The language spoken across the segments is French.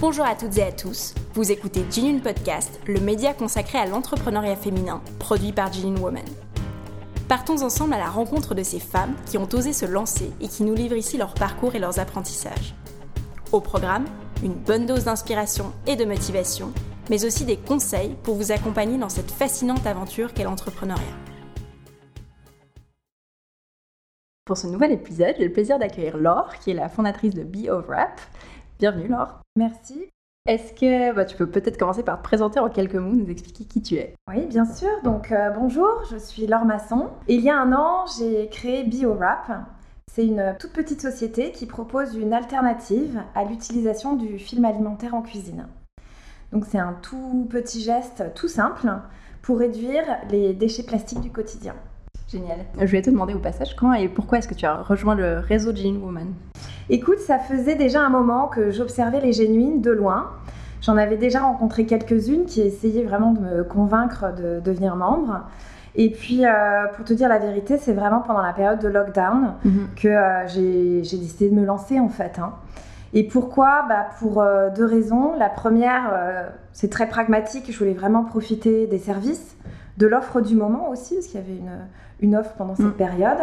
Bonjour à toutes et à tous, vous écoutez Jean Podcast, le média consacré à l'entrepreneuriat féminin, produit par Jean Woman. Partons ensemble à la rencontre de ces femmes qui ont osé se lancer et qui nous livrent ici leur parcours et leurs apprentissages. Au programme, une bonne dose d'inspiration et de motivation, mais aussi des conseils pour vous accompagner dans cette fascinante aventure qu'est l'entrepreneuriat. Pour ce nouvel épisode, j'ai le plaisir d'accueillir Laure, qui est la fondatrice de Be of Rap. Bienvenue Laure. Merci. Est-ce que bah, tu peux peut-être commencer par te présenter en quelques mots, nous expliquer qui tu es? Oui, bien sûr. Donc euh, bonjour, je suis Laure Masson. il y a un an, j'ai créé BioWrap. C'est une toute petite société qui propose une alternative à l'utilisation du film alimentaire en cuisine. Donc c'est un tout petit geste tout simple pour réduire les déchets plastiques du quotidien. Génial. Je voulais te demander au passage quand et pourquoi est-ce que tu as rejoint le réseau Jean Woman? Écoute, ça faisait déjà un moment que j'observais les génuines de loin. J'en avais déjà rencontré quelques-unes qui essayaient vraiment de me convaincre de devenir membre. Et puis, euh, pour te dire la vérité, c'est vraiment pendant la période de lockdown mhm. que euh, j'ai décidé de me lancer en fait. Hein. Et pourquoi? Bah, Pour euh, deux raisons. La première, c'est très pragmatique. Je voulais vraiment profiter des services, de l'offre du moment aussi, parce qu'il y avait une, une offre pendant cette mm. période.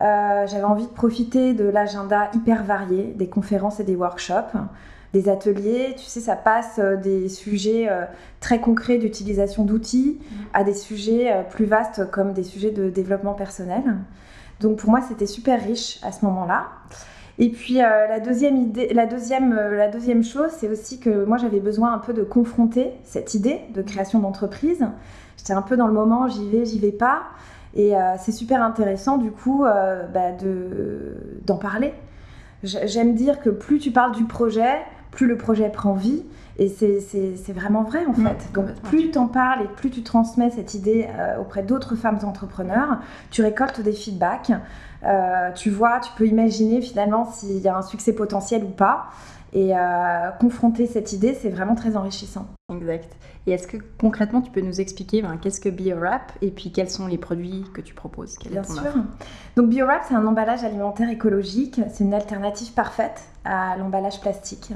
Euh, j'avais envie de profiter de l'agenda hyper varié, des conférences et des workshops, des ateliers. Tu sais, ça passe euh, des sujets euh, très concrets d'utilisation d'outils mm. à des sujets plus vastes comme des sujets de développement personnel. Donc pour moi, c'était super riche à ce moment-là. Et puis la deuxième idée, la deuxième, la deuxième chose, c'est aussi que moi j'avais besoin un peu de confronter cette idée de création d'entreprise. J'étais un peu dans le moment, j'y vais, j'y vais pas. Et euh, c'est super intéressant du coup euh, bah, d'en parler. J'aime dire que plus tu parles du projet, plus le projet prend vie. Et c'est vraiment vrai en fait. Donc plus tu en parles et plus tu transmets cette idée euh, auprès d'autres femmes entrepreneurs, tu récoltes des feedbacks. Tu vois, tu peux imaginer finalement s'il y a un succès potentiel ou pas. Et confronter cette idée, c'est vraiment très enrichissant. Exact. Et est-ce que concrètement, tu peux nous expliquer ben, qu'est-ce que BioWrap et puis quels sont les produits que tu proposes? Bien sûr. Donc BioWrap, c'est un emballage alimentaire écologique. C'est une alternative parfaite à l'emballage plastique.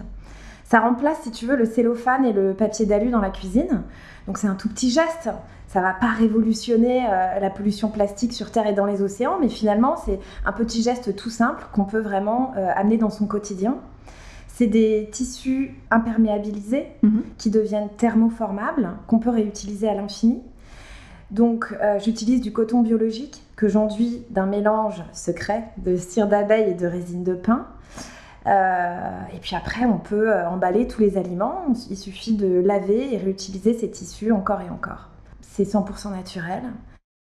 Ça remplace, si tu veux, le cellophane et le papier d'alu dans la cuisine. Donc c'est un tout petit geste. Ça va pas révolutionner euh, la pollution plastique sur Terre et dans les océans, mais finalement c'est un petit geste tout simple qu'on peut vraiment euh, amener dans son quotidien. C'est des tissus imperméabilisés mhm. qui deviennent thermoformables, qu'on peut réutiliser à l'infini. Donc, euh, j'utilise du coton biologique que j'enduis d'un mélange secret de cire d'abeille et de résine de pin. Euh, et puis après, on peut emballer tous les aliments. Il suffit de laver et réutiliser ces tissus encore et encore. C'est 100% naturel.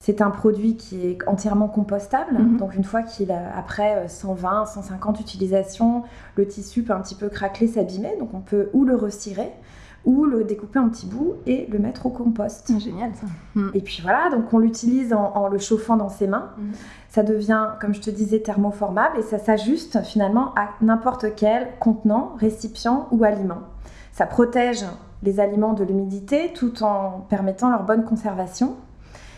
C'est un produit qui est entièrement compostable. Mhm. Donc une fois qu'il a après 120, 150 utilisations, le tissu peut un petit peu craquer, s'abîmer. Donc on peut ou le retirer ou le découper en petits bouts et le mettre au compost. Génial ça. Mhm. Et puis voilà, donc on l'utilise en, le chauffant dans ses mains. Mhm. Ça devient, comme je te disais, thermoformable et ça s'ajuste finalement à n'importe quel contenant, récipient ou aliment. Ça protège les aliments de l'humidité tout en permettant leur bonne conservation.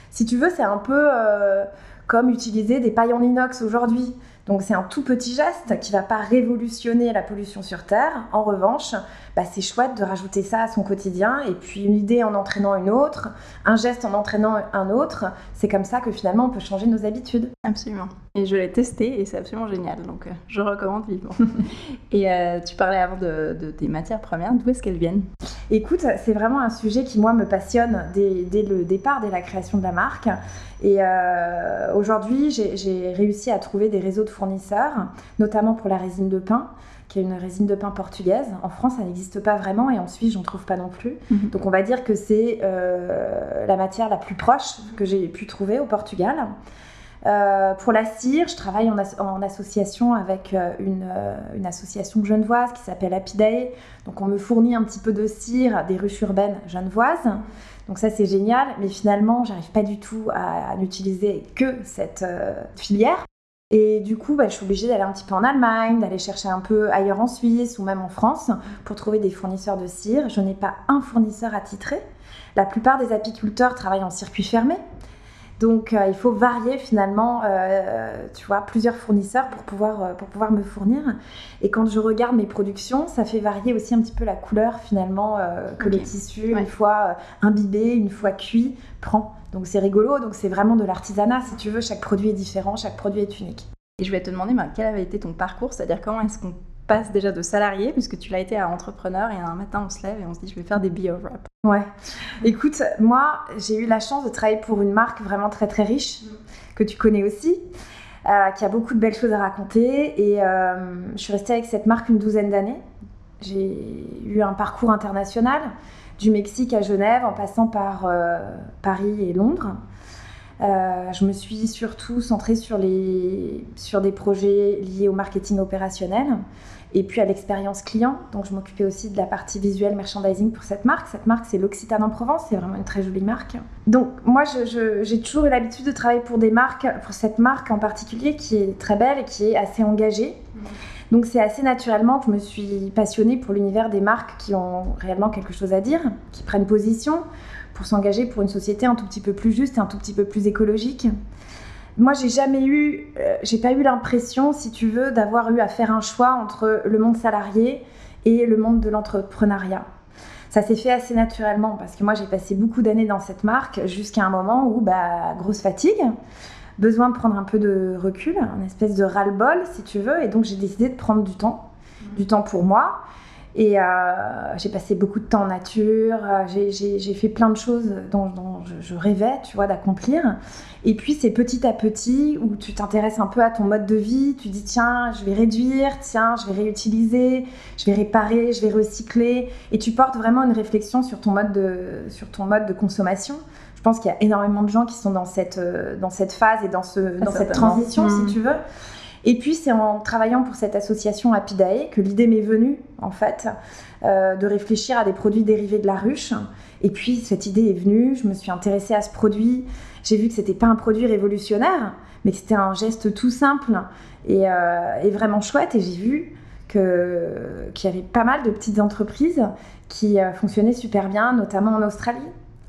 Si tu veux, c'est un peu euh, comme utiliser des pailles en inox aujourd'hui. Donc c'est un tout petit geste qui ne va pas révolutionner la pollution sur Terre. En revanche, bah, c'est chouette de rajouter ça à son quotidien et puis une idée en entraînant une autre, un geste en entraînant un autre. C'est comme ça que finalement on peut changer nos habitudes. Absolument. Et je l'ai testé et c'est absolument génial. Donc euh, je recommande vivement. et euh, tu parlais avant de, tes matières premières. D'où est-ce qu'elles viennent? Écoute, c'est vraiment un sujet qui moi me passionne dès, dès, le départ, dès la création de la marque. Et euh, aujourd'hui, j'ai réussi à trouver des réseaux de fournisseurs, notamment pour la résine de pain qui est une résine de pain portugaise. En France, ça n'existe pas vraiment et en Suisse, j'en trouve pas non plus. Mhm. Donc, on va dire que c'est euh, la matière la plus proche que j'ai pu trouver au Portugal. Euh, pour la cire, je travaille en, association avec euh, une, une, association genevoise qui s'appelle Happy Day. Donc, on me fournit un petit peu de cire des ruches urbaines genevoises. Donc ça c'est génial, mais finalement j'arrive pas du tout à, n'utiliser que cette filière. Et du coup, bah, je suis obligée d'aller un petit peu en Allemagne, d'aller chercher un peu ailleurs en Suisse ou même en France pour trouver des fournisseurs de cire. Je n'ai pas un fournisseur attitré. La plupart des apiculteurs travaillent en circuit fermé. Donc il faut varier finalement, tu vois, plusieurs fournisseurs pour pouvoir, pour pouvoir me fournir. Et quand je regarde mes productions, ça fait varier aussi un petit peu la couleur finalement que le tissu, une fois imbibé, une fois cuit, prend. Donc c'est rigolo, donc c'est vraiment de l'artisanat si tu veux, chaque produit est différent, chaque produit est unique. Et je vais te demander bah, quel avait été ton parcours, c'est-à-dire comment est-ce qu'on passe déjà de salarié, puisque tu l'as été à entrepreneur, et un matin on se lève et on se dit je vais faire des bio-wrap. Ouais. Écoute, moi j'ai eu la chance de travailler pour une marque vraiment très très riche, que tu connais aussi, euh, qui a beaucoup de belles choses à raconter, et euh, je suis restée avec cette marque une douzaine d'années. J'ai eu un parcours international du Mexique à Genève en passant par euh, Paris et Londres. Euh, je me suis surtout centrée sur, les, sur des projets liés au marketing opérationnel et puis à l'expérience client. Donc je m'occupais aussi de la partie visuelle merchandising pour cette marque. Cette marque, c'est l'Occitane en Provence, c'est vraiment une très jolie marque. Donc moi, j'ai toujours eu l'habitude de travailler pour des marques, pour cette marque en particulier qui est très belle et qui est assez engagée. Mmh. Donc c'est assez naturellement que je me suis passionnée pour l'univers des marques qui ont réellement quelque chose à dire, qui prennent position pour s'engager pour une société un tout petit peu plus juste et un tout petit peu plus écologique. Moi, j'ai jamais eu, euh, j'ai pas eu l'impression, si tu veux, d'avoir eu à faire un choix entre le monde salarié et le monde de l'entrepreneuriat. Ça s'est fait assez naturellement parce que moi, j'ai passé beaucoup d'années dans cette marque jusqu'à un moment où, bah, grosse fatigue besoin de prendre un peu de recul, un espèce de ras-le-bol, si tu veux. Et donc, j'ai décidé de prendre du temps, du temps pour moi. Et euh, j'ai passé beaucoup de temps en nature, euh, j'ai fait plein de choses dont, je, rêvais, tu vois, d'accomplir. Et puis c'est petit à petit où tu t'intéresses un peu à ton mode de vie, tu dis tiens, je vais réduire, tiens, je vais réutiliser, je vais réparer, je vais recycler. Et tu portes vraiment une réflexion sur ton mode de, sur ton mode de consommation. Je pense qu'il y a énormément de gens qui sont dans cette, euh, dans cette phase et dans, ce, dans cette transition, si mmh. tu veux. Et puis, c'est en travaillant pour cette association Apidae que l'idée m'est venue, en fait, euh, de réfléchir à des produits dérivés de la ruche. Et puis, cette idée est venue, je me suis intéressée à ce produit. J'ai vu que c'était pas un produit révolutionnaire, mais que c'était un geste tout simple et, euh, vraiment chouette. Et j'ai vu qu'il y avait pas mal de petites entreprises qui fonctionnaient super bien, notamment en Australie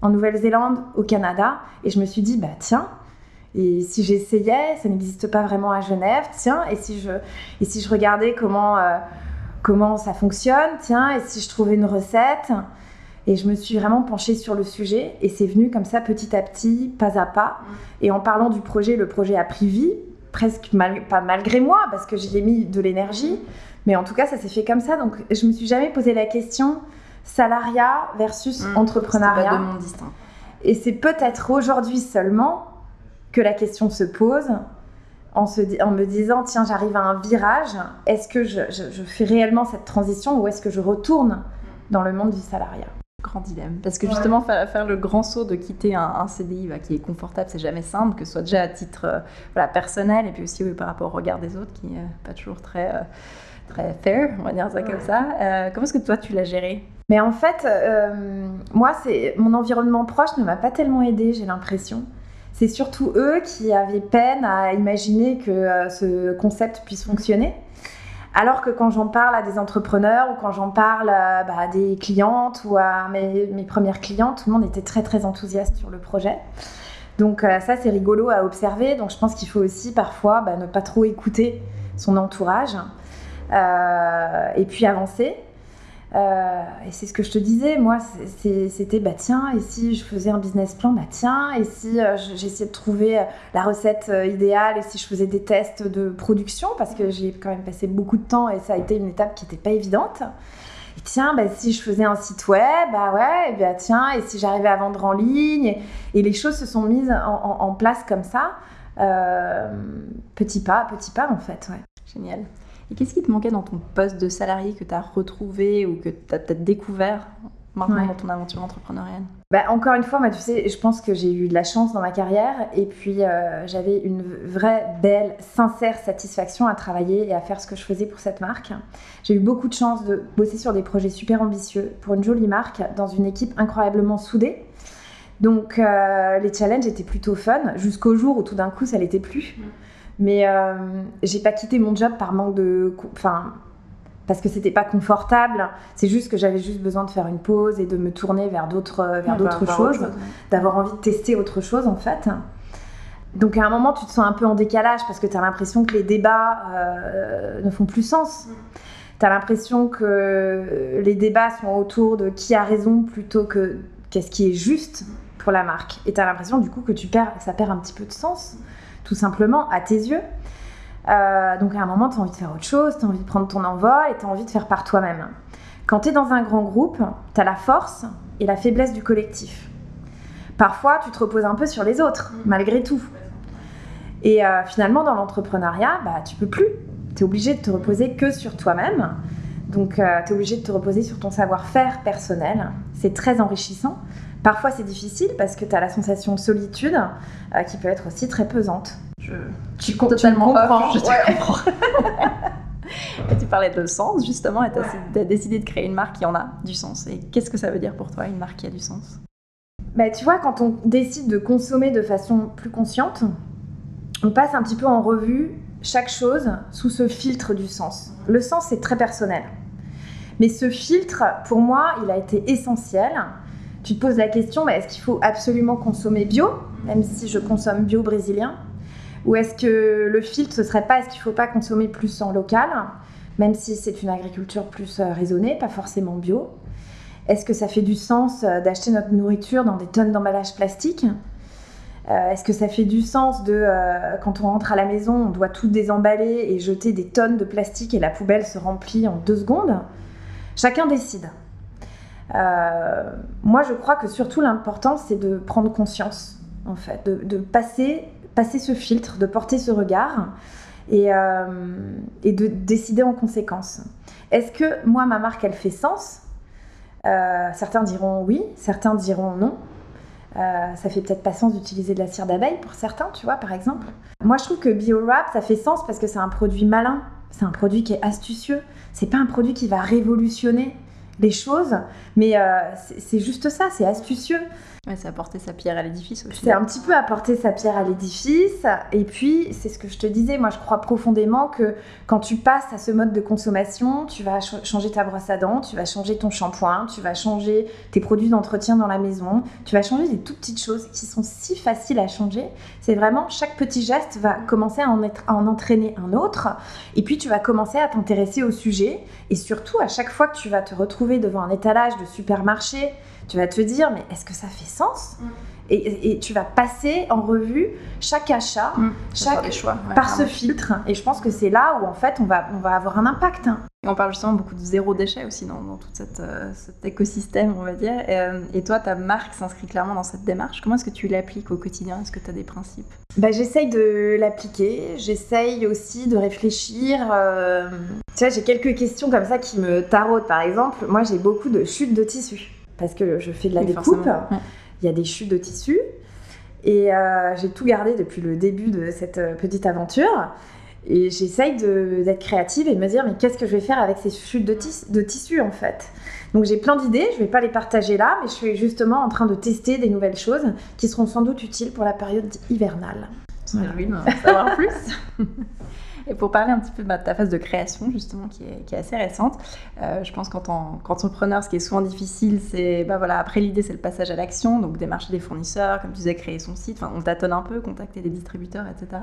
en Nouvelle-Zélande, au Canada. Et je me suis dit, bah tiens, et si j'essayais, ça n'existe pas vraiment à Genève, tiens, et si je, et si je regardais comment, euh, comment ça fonctionne, tiens, et si je trouvais une recette. Et je me suis vraiment penchée sur le sujet et c'est venu comme ça petit à petit, pas à pas. Et en parlant du projet, le projet a pris vie, presque pas malgré moi, parce que j'y ai mis de l'énergie. Mais en tout cas, ça s'est fait comme ça. Donc je me suis jamais posé la question salariat versus mmh, entrepreneuriat. Pas deux mondes distincts. Et c'est peut-être aujourd'hui seulement que la question se pose en, se, en me disant tiens, j'arrive à un virage, est-ce que je, fais réellement cette transition ou est-ce que je retourne dans le monde du salariat? Grand dilemme. Parce que justement, faire, le grand saut de quitter un, CDI bah, qui est confortable, c'est jamais simple, que ce soit déjà à titre euh, voilà, personnel et puis aussi par rapport au regard des autres qui n'est pas toujours très, euh, très fair, on va dire ça comme ça. Euh, comment est-ce que toi, tu l'as géré? Mais en fait, euh, moi, c'est mon environnement proche ne m'a pas tellement aidé, j'ai l'impression. C'est surtout eux qui avaient peine à imaginer que euh, ce concept puisse fonctionner. Alors que quand j'en parle à des entrepreneurs ou quand j'en parle à, bah, des clientes ou à mes, premières clientes, tout le monde était très très enthousiaste sur le projet. Donc euh, ça c'est rigolo à observer. Donc je pense qu'il faut aussi parfois bah, ne pas trop écouter son entourage et puis avancer. Euh, et c'est ce que je te disais, moi, c'était bah tiens, et si je faisais un business plan, bah tiens, et si euh, j'essayais de trouver euh, la recette idéale, et si je faisais des tests de production, parce que j'ai quand même passé beaucoup de temps et ça a été une étape qui n'était pas évidente. Et tiens, bah, si je faisais un site web, bah ouais, et bah tiens, et si j'arrivais à vendre en ligne, et, les choses se sont mises en place comme ça, petit pas, petit pas en fait, ouais. Génial. Et qu'est-ce qui te manquait dans ton poste de salarié que tu as retrouvé ou que tu as peut-être découvert maintenant dans ton aventure entrepreneuriale? Bah, Encore une fois, tu sais, je pense que j'ai eu de la chance dans ma carrière et puis euh, j'avais une vraie, belle, sincère satisfaction à travailler et à faire ce que je faisais pour cette marque. J'ai eu beaucoup de chance de bosser sur des projets super ambitieux pour une jolie marque dans une équipe incroyablement soudée. Donc euh, les challenges étaient plutôt fun jusqu'au jour où tout d'un coup ça l'était plus. Mm. Mais euh, j'ai pas quitté mon job par manque de. Enfin, parce que c'était pas confortable. C'est juste que j'avais juste besoin de faire une pause et de me tourner vers d'autres vers d'autres choses, d'avoir envie de tester autre chose en fait. Donc à un moment, tu te sens un peu en décalage parce que tu as l'impression que les débats ne font plus sens. Tu as l'impression que les débats sont autour de qui a raison plutôt que qu'est-ce qui est juste pour la marque. Et tu as l'impression du coup que tu perds, ça perd un petit peu de sens, tout simplement, à tes yeux. Euh, donc à un moment, tu as envie de faire autre chose, tu as envie de prendre ton envol et tu as envie de faire par toi-même. Quand tu es dans un grand groupe, tu as la force et la faiblesse du collectif. Parfois, tu te reposes un peu sur les autres, malgré tout. Et euh, finalement, dans l'entrepreneuriat, bah, tu peux plus. Tu es obligé de te reposer que sur toi-même. Donc, euh, tu es obligé de te reposer sur ton savoir-faire personnel. C'est très enrichissant. Parfois, c'est difficile parce que tu as la sensation de solitude qui peut être aussi très pesante. Je, suis totalement off, je te comprends. et tu parlais de sens, justement, et tu as, décidé de créer une marque qui en a du sens. Et qu'est-ce que ça veut dire pour toi, une marque qui a du sens? Bah, Tu vois, quand on décide de consommer de façon plus consciente, on passe un petit peu en revue chaque chose sous ce filtre du sens. Le sens, c'est très personnel. Mais ce filtre, pour moi, il a été essentiel. Tu te poses la question, est-ce qu'il faut absolument consommer bio, même si je consomme bio brésilien ou est-ce que le filtre, ce serait pas, est-ce qu'il ne faut pas consommer plus en local, même si c'est une agriculture plus euh, raisonnée, pas forcément bio Est-ce que ça fait du sens euh, d'acheter notre nourriture dans des tonnes d'emballage plastique euh, Est-ce que ça fait du sens de, quand on rentre à la maison, on doit tout désemballer et jeter des tonnes de plastique et la poubelle se remplit en deux secondes? Chacun décide. Moi, je crois que surtout l'important, c'est de prendre conscience, en fait, de passer passer ce filtre, de porter ce regard et, euh, et de décider en conséquence. Est-ce que moi, ma marque, elle fait sens? Euh, Certains diront oui, certains diront non. Euh, ça fait peut-être pas sens d'utiliser de la cire d'abeille pour certains, tu vois, par exemple. Moi, je trouve que BioWrap, ça fait sens parce que c'est un produit malin, c'est un produit qui est astucieux. C'est pas un produit qui va révolutionner les choses, mais c'est juste ça, c'est astucieux. Ouais, c'est apporter sa pierre à l'édifice aussi. C'est un petit peu apporter sa pierre à l'édifice. Et puis, c'est ce que je te disais, moi je crois profondément que quand tu passes à ce mode de consommation, tu vas changer ta brosse à dents, tu vas changer ton shampoing, tu vas changer tes produits d'entretien dans la maison, tu vas changer des toutes petites choses qui sont si faciles à changer. C'est vraiment, chaque petit geste va commencer à en, être, à en entraîner un autre. Et puis, tu vas commencer à t'intéresser au sujet. Et surtout, à chaque fois que tu vas te retrouver devant un étalage de supermarché, tu vas te dire, mais est-ce que ça fait sens mm. et, tu vas passer en revue chaque achat, mm. chaque choix, par ce filtre. Et je pense que c'est là où en fait on va, on va avoir un impact. Et on parle justement beaucoup de zéro déchet aussi dans, tout euh, cet écosystème, on va dire. Euh, et, toi, ta marque s'inscrit clairement dans cette démarche. Comment est-ce que tu l'appliques au quotidien? Est-ce que tu as des principes? Bah, J'essaye de l'appliquer. J'essaye aussi de réfléchir. Euh, tu vois, j'ai quelques questions comme ça qui me tarautent. Par exemple, moi, j'ai beaucoup de chutes de tissu parce que je fais de la découpe. Il y a des chutes de tissu. Et euh, j'ai tout gardé depuis le début de cette euh, petite aventure. Et j'essaye d'être créative et de me dire, mais qu'est-ce que je vais faire avec ces chutes de, de tissu en fait? Donc j'ai plein d'idées, je ne vais pas les partager là, mais je suis justement en train de tester des nouvelles choses qui seront sans doute utiles pour la période hivernale. Voilà. savoir plus. Et pour parler un petit peu de ta phase de création, justement, qui est, qui est assez récente, euh, je pense qu'en tant qu'entrepreneur, ce qui est souvent difficile, c'est, bah, voilà, après l'idée, c'est le passage à l'action, donc démarcher des fournisseurs, comme tu disais, créer son site, enfin, on tâtonne un peu, contacter des distributeurs, etc.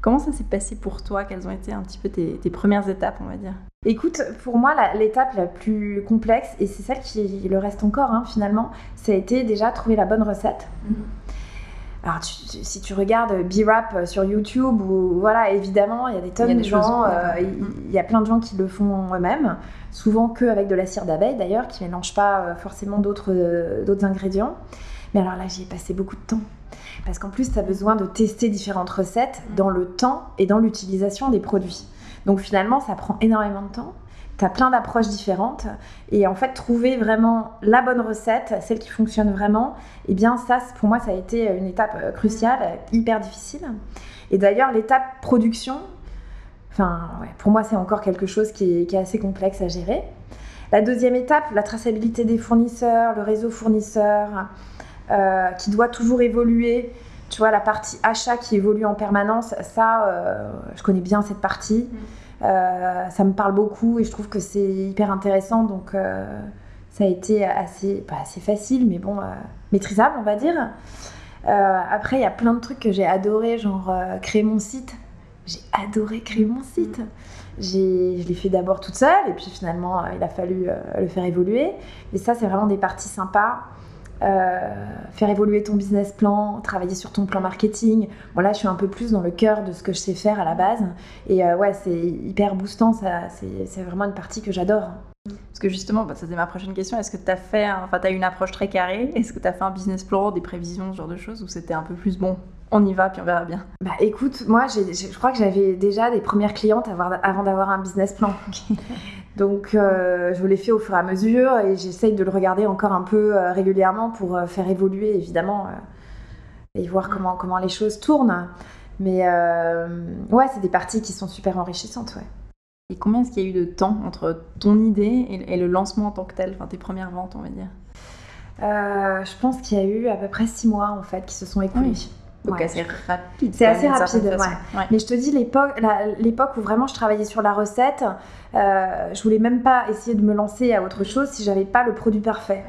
Comment ça s'est passé pour toi? Quelles ont été un petit peu tes, premières étapes, on va dire? Écoute, pour moi, l'étape la, plus complexe, et c'est celle qui le reste encore, hein, finalement, ça a été déjà trouver la bonne recette. Mm-hmm. Alors, si tu regardes B-Rap sur YouTube, ou, voilà, évidemment, il y a des tonnes de gens, euh, il, y a plein de gens qui le font eux-mêmes, souvent que avec de la cire d'abeille d'ailleurs, qui ne mélangent pas euh, forcément euh, d'autres ingrédients. Mais alors là, j'y ai passé beaucoup de temps. Parce qu'en plus, tu as besoin de tester différentes recettes dans le temps et dans l'utilisation des produits. Donc finalement, ça prend énormément de temps tu plein d'approches différentes. Et en fait, trouver vraiment la bonne recette, celle qui fonctionne vraiment, et eh bien ça, pour moi, ça a été une étape euh, cruciale, hyper difficile. Et d'ailleurs, l'étape production, enfin, pour moi, c'est encore quelque chose qui est, assez complexe à gérer. La deuxième étape, la traçabilité des fournisseurs, le réseau fournisseur, euh, qui doit toujours évoluer. Tu vois, la partie achat qui évolue en permanence, ça, euh, je connais bien cette partie. Mm. Euh, ça me parle beaucoup et je trouve que c'est hyper intéressant. Donc, euh, ça a été assez, pas assez facile, mais bon, euh, maîtrisable, on va dire. après, il y a plein de trucs que j'ai adoré, genre créer mon site. J'ai adoré créer mon site. je l'ai fait d'abord toute seule et puis finalement il a fallu le faire évoluer. Et ça, c'est vraiment des parties sympas. Euh, faire évoluer ton business plan, travailler sur ton plan marketing. Bon là, je suis un peu plus dans le cœur de ce que je sais faire à la base. Et euh, ouais, c'est hyper boostant, ça, c'est vraiment une partie que j'adore. Parce que justement, bah, c'était ma prochaine question. Est-ce que tu as fait, enfin, tu as une approche très carrée? Est-ce que tu as fait un business plan, des prévisions, ce genre de choses, ou c'était un peu plus bon on y va puis on verra bien? Bah écoute, moi je crois que j'avais déjà des premières clientes avant d'avoir un business plan. Donc euh, je l'ai fait au fur et à mesure et j'essaye de le regarder encore un peu euh, régulièrement pour euh, faire évoluer évidemment et voir comment, comment les choses tournent. Mais ouais, c'est des parties qui sont super enrichissantes. Ouais. Et combien est-ce qu'il y a eu de temps entre ton idée et, le lancement en tant que tel, enfin tes premières ventes on va dire? Je pense qu'il y a eu à peu près six mois en fait qui se sont écoulés. Donc assez rapide. C'est assez rapide, ouais. Mais je te dis, l'époque où vraiment je travaillais sur la recette, euh, je voulais même pas essayer de me lancer à autre chose si j'avais pas le produit parfait.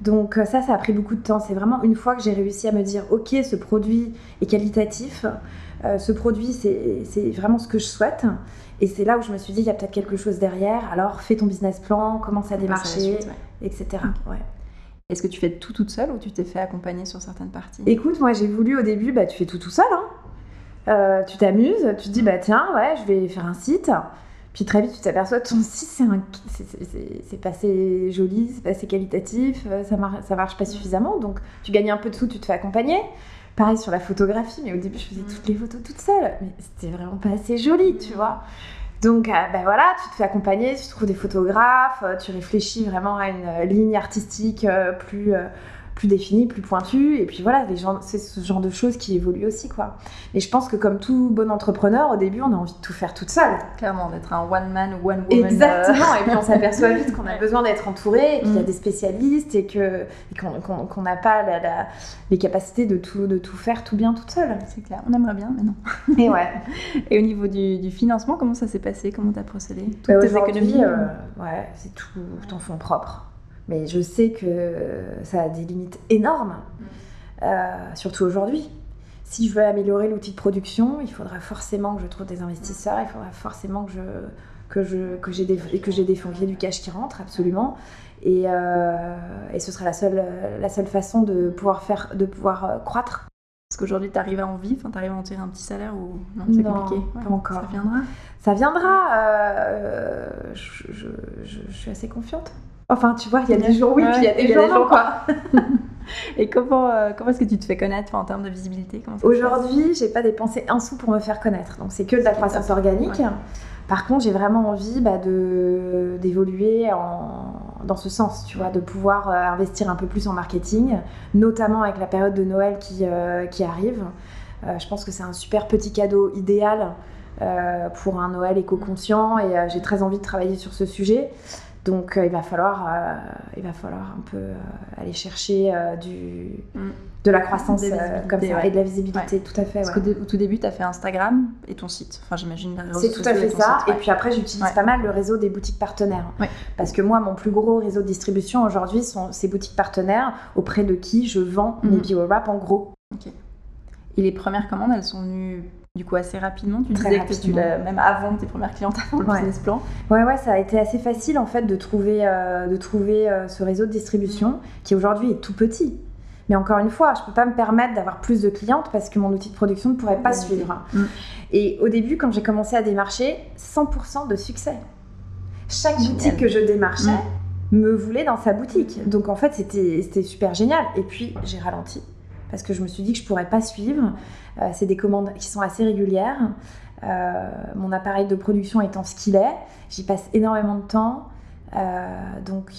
Donc euh, ça, ça a pris beaucoup de temps. C'est vraiment une fois que j'ai réussi à me dire, ok, ce produit est qualitatif, euh, ce produit, c'est vraiment ce que je souhaite. Et c'est là où je me suis dit, il y a peut-être quelque chose derrière. Alors fais ton business plan, commence à démarcher, etc. Ouais. Est-ce que tu fais tout toute seule ou tu t'es fait accompagner sur certaines parties? Écoute, moi j'ai voulu au début, bah, tu fais tout tout seul. Hein. Euh, tu t'amuses, tu te dis, bah tiens, ouais, je vais faire un site. Puis très vite, tu t'aperçois que ton site, c'est pas assez joli, c'est pas assez qualitatif, euh, ça, ça marche pas suffisamment. Donc tu gagnes un peu de sous, tu te fais accompagner. Pareil sur la photographie, mais au début, je faisais toutes les photos toute seule. Mais c'était vraiment pas assez joli, tu vois. Donc, euh, ben voilà, tu te fais accompagner, tu trouves des photographes, euh, tu réfléchis vraiment à une euh, ligne artistique plus plus défini, plus pointu. Et puis voilà, c'est ce genre de choses qui évoluent aussi, quoi. Et je pense que comme tout bon entrepreneur, au début, on a envie de tout faire toute seule. Clairement, d'être un one man ou one woman. Exactement. Et puis on s'aperçoit vite qu'on a besoin d'être entouré, et qu'il y a mm. des spécialistes, et que qu'on n'a pas la, les capacités de tout de tout faire tout bien toute seule. C'est clair. On aimerait bien, mais non. Et ouais. et au niveau du, financement, comment ça s'est passé? Comment t'as procédé? Toutes bah, tes économies euh, Ouais, c'est tout en fonds propres. Mais je sais que ça a des limites énormes, mm. euh, surtout aujourd'hui. Si je veux améliorer l'outil de production, il faudra forcément que je trouve des investisseurs, il faudra forcément que je que je que j'ai des que j'ai des fonds du cash qui rentre absolument. Et, euh, et, ce sera la seule la seule façon de pouvoir faire de pouvoir euh, croître. Est-ce qu'aujourd'hui tu arrives à en vivre, tu arrives à en tirer un petit salaire ou non c'est compliqué Pas encore. Ça viendra. Ça viendra. je, je, je suis assez confiante. Enfin, tu vois, il y a des jours oui, puis il y a des jours non, quoi. Et comment, euh, comment est-ce que tu te fais connaître en termes de visibilité Aujourd'hui, j'ai pas dépensé un sou pour me faire connaître. Donc, c'est que de la croissance organique. Par contre, j'ai vraiment envie bah, de, d'évoluer dans ce sens, tu vois, de pouvoir euh, investir un peu plus en marketing, notamment avec la période de Noël qui, euh, qui arrive. je pense que c'est un super petit cadeau idéal pour un Noël éco-conscient et j'ai très envie de travailler sur ce sujet. Donc euh, il, va falloir, euh, il va falloir un peu euh, aller chercher du, mm. de la croissance comme ça et de la visibilité, tout à fait. Parce qu'au tout début, tu as fait Instagram et ton site. Enfin, j'imagine C'est tout à fait ça. et puis après, j'utilise pas mal le réseau des boutiques partenaires. Parce que moi, mon plus gros réseau de distribution aujourd'hui sont ces boutiques partenaires auprès de qui je vends mes mm. bio-rap en gros. Et les premières commandes, elles sont venues du coup assez rapidement Tu disais que tu l'as même avant tes premières clientes, avant le business plan. Ouais, ouais, ça a été assez facile en fait de trouver, euh, de trouver euh, ce réseau de distribution qui aujourd'hui est tout petit. Mais encore une fois, je ne peux pas me permettre d'avoir plus de clientes parce que mon outil de production ne pourrait pas suivre. Mm. Et au début, quand j'ai commencé à démarcher, 100% de succès. Chaque boutique que je démarchais mm. me voulait dans sa boutique. Donc en fait, c'était super génial. Et puis, j'ai ralenti parce que je me suis dit que je pourrais pas suivre. Euh, c'est des commandes qui sont assez régulières. Euh, mon appareil de production étant ce qu'il est, j'y passe énormément de temps. Euh, donc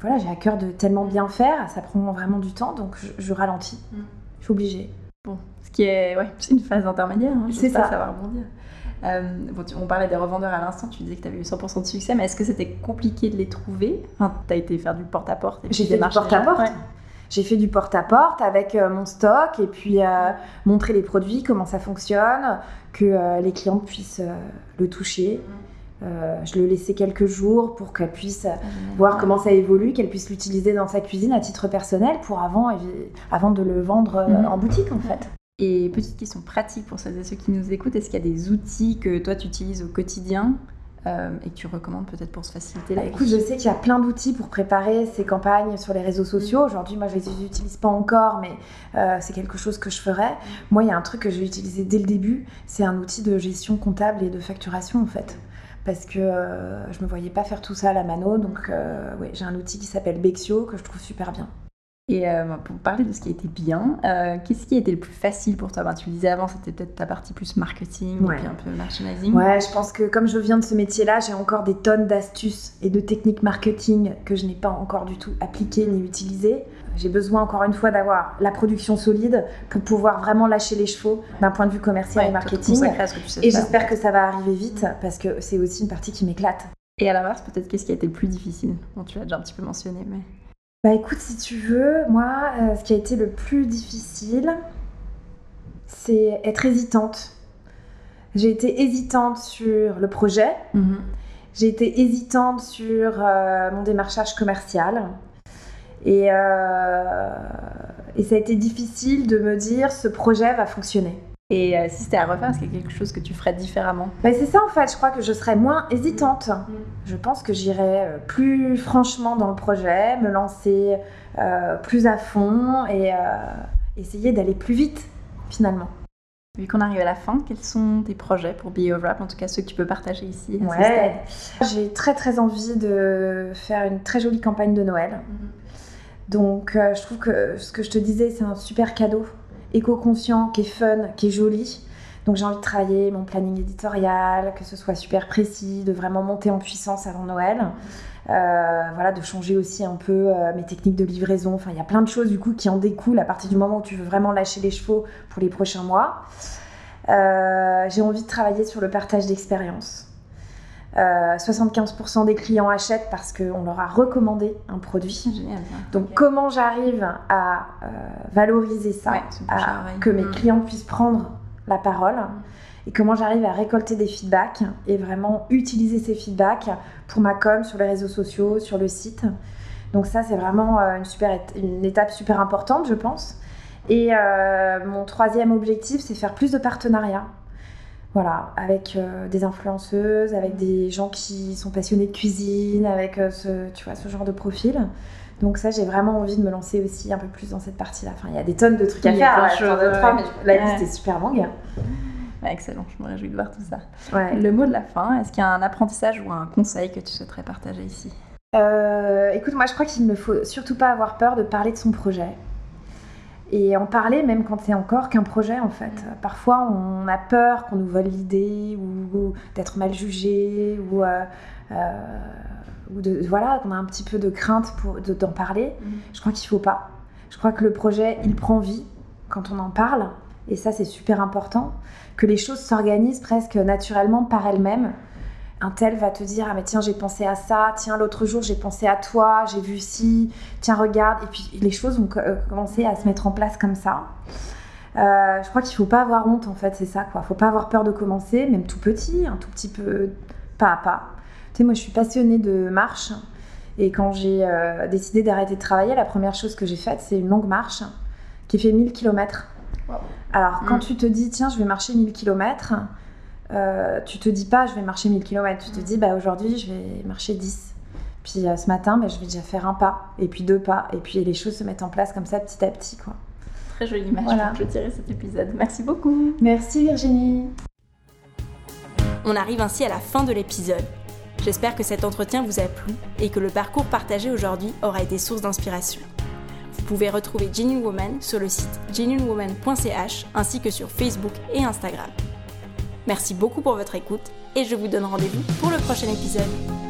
voilà, j'ai à cœur de tellement bien faire, ça prend vraiment du temps, donc je, ralentis. Mm. Je suis obligée. Bon, ce qui est, ouais, c'est une phase intermédiaire. Hein, c'est ça. Ça va rebondir. on parlait des revendeurs à l'instant, tu disais que tu avais eu 100% de succès, mais est-ce que c'était compliqué de les trouver? Enfin, Tu as été faire du porte-à-porte J'ai fait du porte-à-porte. J'ai fait du porte-à-porte avec euh, mon stock et puis euh, montrer les produits, comment ça fonctionne, que euh, les clients puissent le toucher, Euh, je le laissais quelques jours pour qu'elle puisse voir comment ça évolue, qu'elle puisse l'utiliser dans sa cuisine à titre personnel pour avant, avant de le vendre mhm. en boutique en fait. Et petite question pratique pour celles et ceux qui nous écoutent, est-ce qu'il y a des outils que toi tu utilises au quotidien euh, et que tu recommandes peut-être pour se faciliter la bah, Écoute, je sais qu'il y a plein d'outils pour préparer ces campagnes sur les réseaux sociaux. Aujourd'hui, moi, je ne les utilise pas encore, mais euh, c'est quelque chose que je ferai. Moi, il y a un truc que j'ai utilisé dès le début, c'est un outil de gestion comptable et de facturation, en fait. Parce que euh, je ne me voyais pas faire tout ça à la mano. Donc, ouais, j'ai un outil qui s'appelle Bexio que je trouve super bien. Et euh, pour parler de ce qui a été bien, euh, qu'est-ce qui a été le plus facile pour toi? Ben, Tu le disais avant, c'était peut-être ta partie plus marketing et puis un peu merchandising. Ouais, je pense que comme je viens de ce métier-là, j'ai encore des tonnes d'astuces et de techniques marketing que je n'ai pas encore du tout appliquées ni utilisées. J'ai besoin encore une fois d'avoir la production solide pour pouvoir vraiment lâcher les chevaux d'un point de vue commercial et marketing. et j'espère que ça va arriver vite parce que c'est aussi une partie qui m'éclate. Et à l'inverse, peut-être qu'est-ce qui a été le plus difficile? Bon, tu l'as déjà un petit peu mentionné, mais. Bah écoute, si tu veux, moi, euh, ce qui a été le plus difficile, c'est être hésitante. J'ai été hésitante sur le projet. Mhm. J'ai été hésitante sur euh, mon démarchage commercial. Et, euh, et ça a été difficile de me dire ce projet va fonctionner. Et euh, si c'était à refaire, est-ce qu'il y a quelque chose que tu ferais différemment? Bah, C'est ça en fait, je crois que je serais moins hésitante. Mm. Je pense que j'irais euh, plus franchement dans le projet, me lancer euh, plus à fond et essayer d'aller plus vite finalement. Vu qu'on arrive à la fin, quels sont tes projets pour BioWrap, en tout cas ceux que tu peux partager ici ouais. J'ai très très envie de faire une très jolie campagne de Noël. Mm-hmm. Donc je trouve que ce que je te disais, c'est un super cadeau éco-conscient, qui est fun, qui est joli. Donc j'ai envie de travailler mon planning éditorial, que ce soit super précis, de vraiment monter en puissance avant Noël. Euh, voilà, de changer aussi un peu euh, mes techniques de livraison. Enfin, il y a plein de choses du coup qui en découlent à partir du moment où tu veux vraiment lâcher les chevaux pour les prochains mois. Euh, j'ai envie de travailler sur le partage d'expérience. 75% des clients achètent parce qu'on leur a recommandé un produit. Donc comment j'arrive à euh, valoriser ça, que mes mm. clients puissent prendre la parole et comment j'arrive à récolter des feedbacks et vraiment utiliser ces feedbacks pour ma com sur les réseaux sociaux, sur le site. Donc ça c'est vraiment euh, une, super, une étape super importante je pense. Et euh, mon troisième objectif c'est faire plus de partenariats voilà, avec euh, des influenceuses, avec des gens qui sont passionnés de cuisine, avec euh, ce, tu vois, ce genre de profil. Donc ça, j'ai vraiment envie de me lancer aussi un peu plus dans cette partie-là. Enfin, il y a des tonnes de trucs à faire, la liste est super longue. excellent, je me réjouis de voir tout ça. Le mot de la fin, est-ce qu'il y a un apprentissage ou un conseil que tu souhaiterais partager ici? Euh, Écoute, moi je crois qu'il ne faut surtout pas avoir peur de parler de son projet et en parler même quand c'est encore qu'un projet en fait. Parfois on a peur qu'on nous vole l'idée ou, d'être mal jugé ou, euh, euh, ou de, voilà qu'on a un petit peu de crainte pour d'en parler. Mm. Je crois qu'il faut pas. Je crois que le projet il prend vie quand on en parle et ça c'est super important que les choses s'organisent presque naturellement par elles-mêmes un tel va te dire ah mais tiens j'ai pensé à ça tiens l'autre jour j'ai pensé à toi j'ai vu ci tiens regarde. Et puis les choses vont euh, commencer à se mettre en place comme ça. Euh, je crois qu'il faut pas avoir honte en fait c'est ça quoi. Faut pas avoir peur de commencer même tout petit un tout petit peu pas à pas. Tu sais moi je suis passionnée de marche. Et quand j'ai euh, décidé d'arrêter de travailler la première chose que j'ai faite c'est une longue marche qui fait 1000 km alors quand mm. tu te dis tiens je vais marcher 1000 km euh, tu te dis pas je vais marcher 1000 km, tu te dis bah aujourd'hui je vais marcher 10. Puis euh, ce matin, bah, je vais déjà faire un pas, et puis deux pas, et puis les choses se mettent en place comme ça petit à petit. Quoi. Très jolie image voilà. pour clôturer cet épisode. Merci beaucoup. Merci Virginie. On arrive ainsi à la fin de l'épisode. J'espère que cet entretien vous a plu et que le parcours partagé aujourd'hui aura été source d'inspiration. Vous pouvez retrouver Genuine Woman sur le site genuinewoman.ch ainsi que sur Facebook et Instagram. Merci beaucoup pour votre écoute et je vous donne rendez-vous pour le prochain épisode.